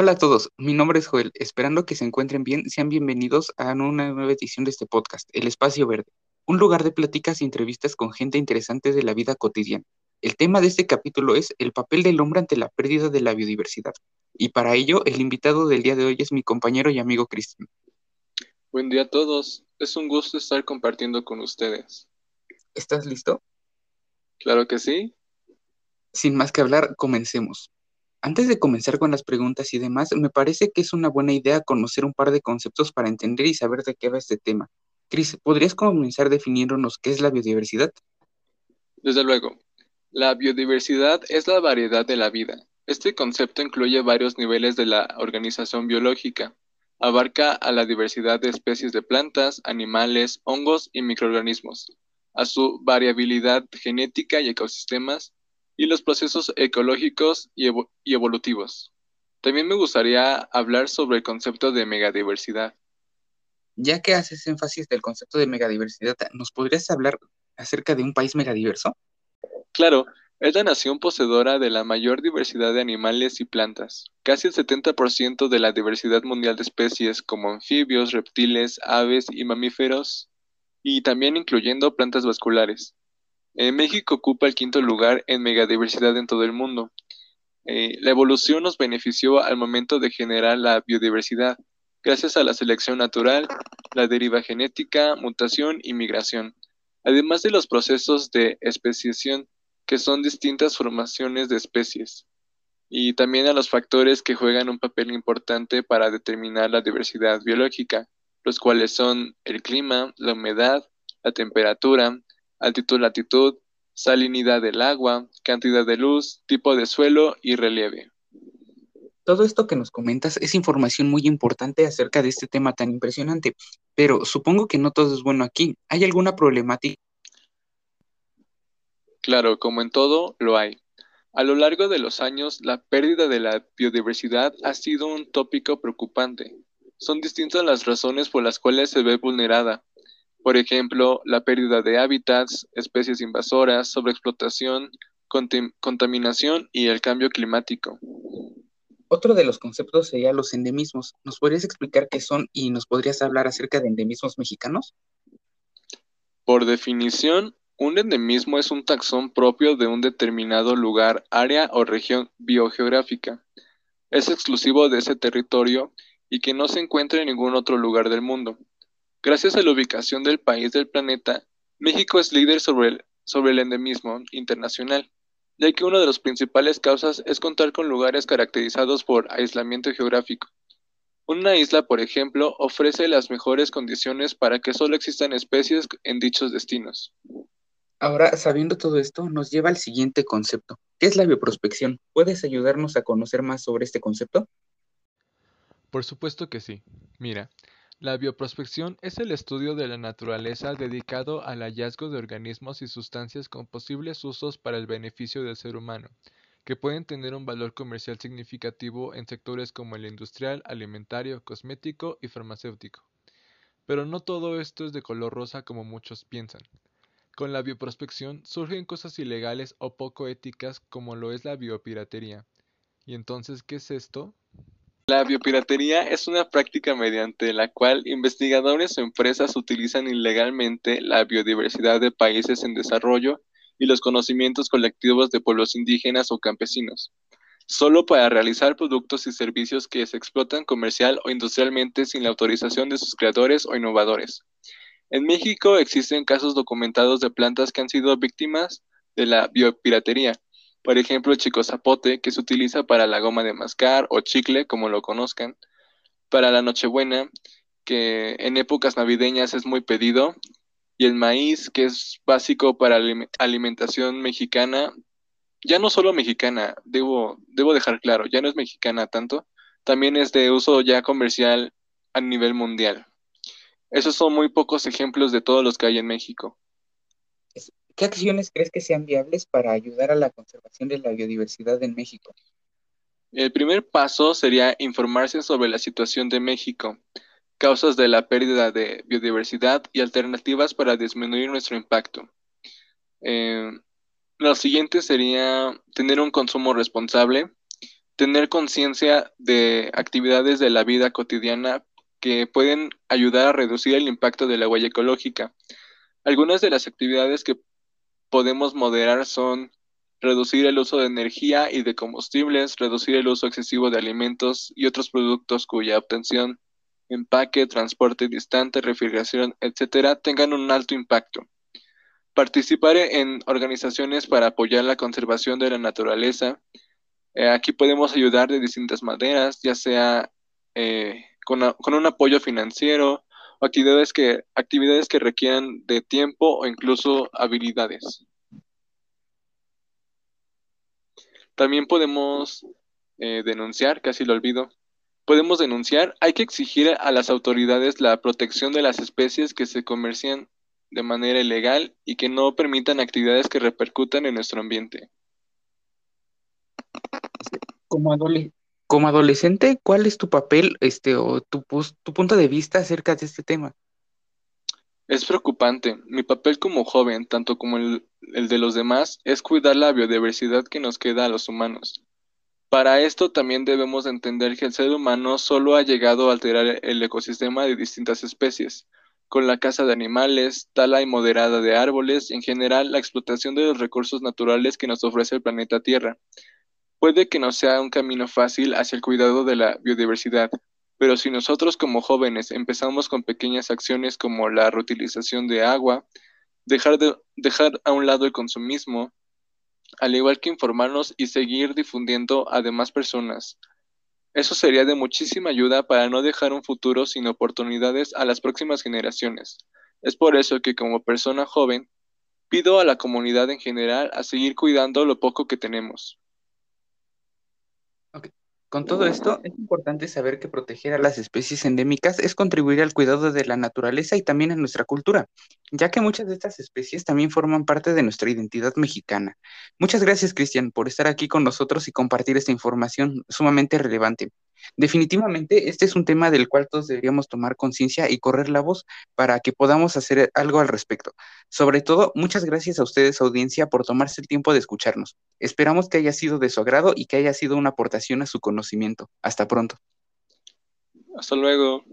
Hola a todos, mi nombre es Joel. Esperando que se encuentren bien, sean bienvenidos a una nueva edición de este podcast, El Espacio Verde, un lugar de pláticas y entrevistas con gente interesante de la vida cotidiana. El tema de este capítulo es el papel del hombre ante la pérdida de la biodiversidad. Y para ello, el invitado del día de hoy es mi compañero y amigo Cristian. Buen día a todos, es un gusto estar compartiendo con ustedes. ¿Estás listo? Claro que sí. Sin más que hablar, comencemos. Antes de comenzar con las preguntas y demás, me parece que es una buena idea conocer un par de conceptos para entender y saber de qué va este tema. Cris, ¿podrías comenzar definiéndonos qué es la biodiversidad? Desde luego. La biodiversidad es la variedad de la vida. Este concepto incluye varios niveles de la organización biológica. Abarca a la diversidad de especies de plantas, animales, hongos y microorganismos, a su variabilidad genética y ecosistemas, y los procesos ecológicos y, evolutivos. También me gustaría hablar sobre el concepto de megadiversidad. Ya que haces énfasis del concepto de megadiversidad, ¿nos podrías hablar acerca de un país megadiverso? Claro, es la nación poseedora de la mayor diversidad de animales y plantas. Casi el 70% de la diversidad mundial de especies como anfibios, reptiles, aves y mamíferos, y también incluyendo plantas vasculares. Eh, México ocupa el quinto lugar en megadiversidad en todo el mundo. Eh, la evolución nos benefició al momento de generar la biodiversidad, gracias a la selección natural, la deriva genética, mutación y migración, además de los procesos de especiación, que son distintas formaciones de especies, y también a los factores que juegan un papel importante para determinar la diversidad biológica, los cuales son el clima, la humedad, la temperatura, altitud, latitud, salinidad del agua, cantidad de luz, tipo de suelo y relieve. Todo esto que nos comentas es información muy importante acerca de este tema tan impresionante, pero supongo que no todo es bueno aquí. ¿Hay alguna problemática? Claro, como en todo, lo hay. A lo largo de los años, la pérdida de la biodiversidad ha sido un tópico preocupante. Son distintas las razones por las cuales se ve vulnerada, por ejemplo, la pérdida de hábitats, especies invasoras, sobreexplotación, contaminación y el cambio climático. Otro de los conceptos sería los endemismos. ¿Nos podrías explicar qué son y nos podrías hablar acerca de endemismos mexicanos? Por definición, un endemismo es un taxón propio de un determinado lugar, área o región biogeográfica. Es exclusivo de ese territorio y que no se encuentra en ningún otro lugar del mundo. Gracias a la ubicación del país del planeta, México es líder sobre el, sobre el endemismo internacional, ya que una de las principales causas es contar con lugares caracterizados por aislamiento geográfico. Una isla, por ejemplo, ofrece las mejores condiciones para que solo existan especies en dichos destinos. Ahora, sabiendo todo esto, nos lleva al siguiente concepto. ¿Qué es la bioprospección? ¿Puedes ayudarnos a conocer más sobre este concepto? Por supuesto que sí. Mira, la bioprospección es el estudio de la naturaleza dedicado al hallazgo de organismos y sustancias con posibles usos para el beneficio del ser humano, que pueden tener un valor comercial significativo en sectores como el industrial, alimentario, cosmético y farmacéutico. Pero no todo esto es de color rosa como muchos piensan. Con la bioprospección surgen cosas ilegales o poco éticas como lo es la biopiratería. ¿Y entonces qué es esto? La biopiratería es una práctica mediante la cual investigadores o empresas utilizan ilegalmente la biodiversidad de países en desarrollo y los conocimientos colectivos de pueblos indígenas o campesinos, solo para realizar productos y servicios que se explotan comercial o industrialmente sin la autorización de sus creadores o innovadores. En México existen casos documentados de plantas que han sido víctimas de la biopiratería, por ejemplo, chico zapote, que se utiliza para la goma de mascar o chicle, como lo conozcan. Para la Nochebuena, que en épocas navideñas es muy pedido. Y el maíz, que es básico para la alimentación mexicana. Ya no solo mexicana, debo, debo dejar claro, ya no es mexicana tanto. También es de uso ya comercial a nivel mundial. Esos son muy pocos ejemplos de todos los que hay en México. ¿Qué acciones crees que sean viables para ayudar a la conservación de la biodiversidad en México? El primer paso sería informarse sobre la situación de México, causas de la pérdida de biodiversidad y alternativas para disminuir nuestro impacto. Eh, lo siguiente sería tener un consumo responsable, tener conciencia de actividades de la vida cotidiana que pueden ayudar a reducir el impacto de la huella ecológica. Algunas de las actividades que podemos moderar son reducir el uso de energía y de combustibles, reducir el uso excesivo de alimentos y otros productos cuya obtención, empaque, transporte distante, refrigeración, etcétera, tengan un alto impacto. Participar en organizaciones para apoyar la conservación de la naturaleza. Eh, aquí podemos ayudar de distintas maneras, ya sea eh, con, con, un apoyo financiero actividades que, actividades que requieran de tiempo o incluso habilidades. También podemos eh, denunciar, casi lo olvido. Podemos denunciar, hay que exigir a las autoridades la protección de las especies que se comercian de manera ilegal y que no permitan actividades que repercutan en nuestro ambiente. Como, como adolescente, ¿cuál es tu papel este, o tu, tu punto de vista acerca de este tema? Es preocupante. Mi papel como joven, tanto como el, de los demás, es cuidar la biodiversidad que nos queda a los humanos. Para esto también debemos entender que el ser humano solo ha llegado a alterar el ecosistema de distintas especies, con la caza de animales, tala moderada de árboles y en general la explotación de los recursos naturales que nos ofrece el planeta Tierra. Puede que no sea un camino fácil hacia el cuidado de la biodiversidad, pero si nosotros como jóvenes empezamos con pequeñas acciones como la reutilización de agua, dejar, de, dejar a un lado el consumismo, al igual que informarnos y seguir difundiendo a demás personas, eso sería de muchísima ayuda para no dejar un futuro sin oportunidades a las próximas generaciones. Es por eso que como persona joven, pido a la comunidad en general a seguir cuidando lo poco que tenemos. Con todo esto, es importante saber que proteger a las especies endémicas es contribuir al cuidado de la naturaleza y también a nuestra cultura, ya que muchas de estas especies también forman parte de nuestra identidad mexicana. Muchas gracias, Cristian, por estar aquí con nosotros y compartir esta información sumamente relevante. Definitivamente, este es un tema del cual todos deberíamos tomar conciencia y correr la voz para que podamos hacer algo al respecto. Sobre todo, muchas gracias a ustedes, audiencia, por tomarse el tiempo de escucharnos. Esperamos que haya sido de su agrado y que haya sido una aportación a su conocimiento. Hasta pronto. Hasta luego.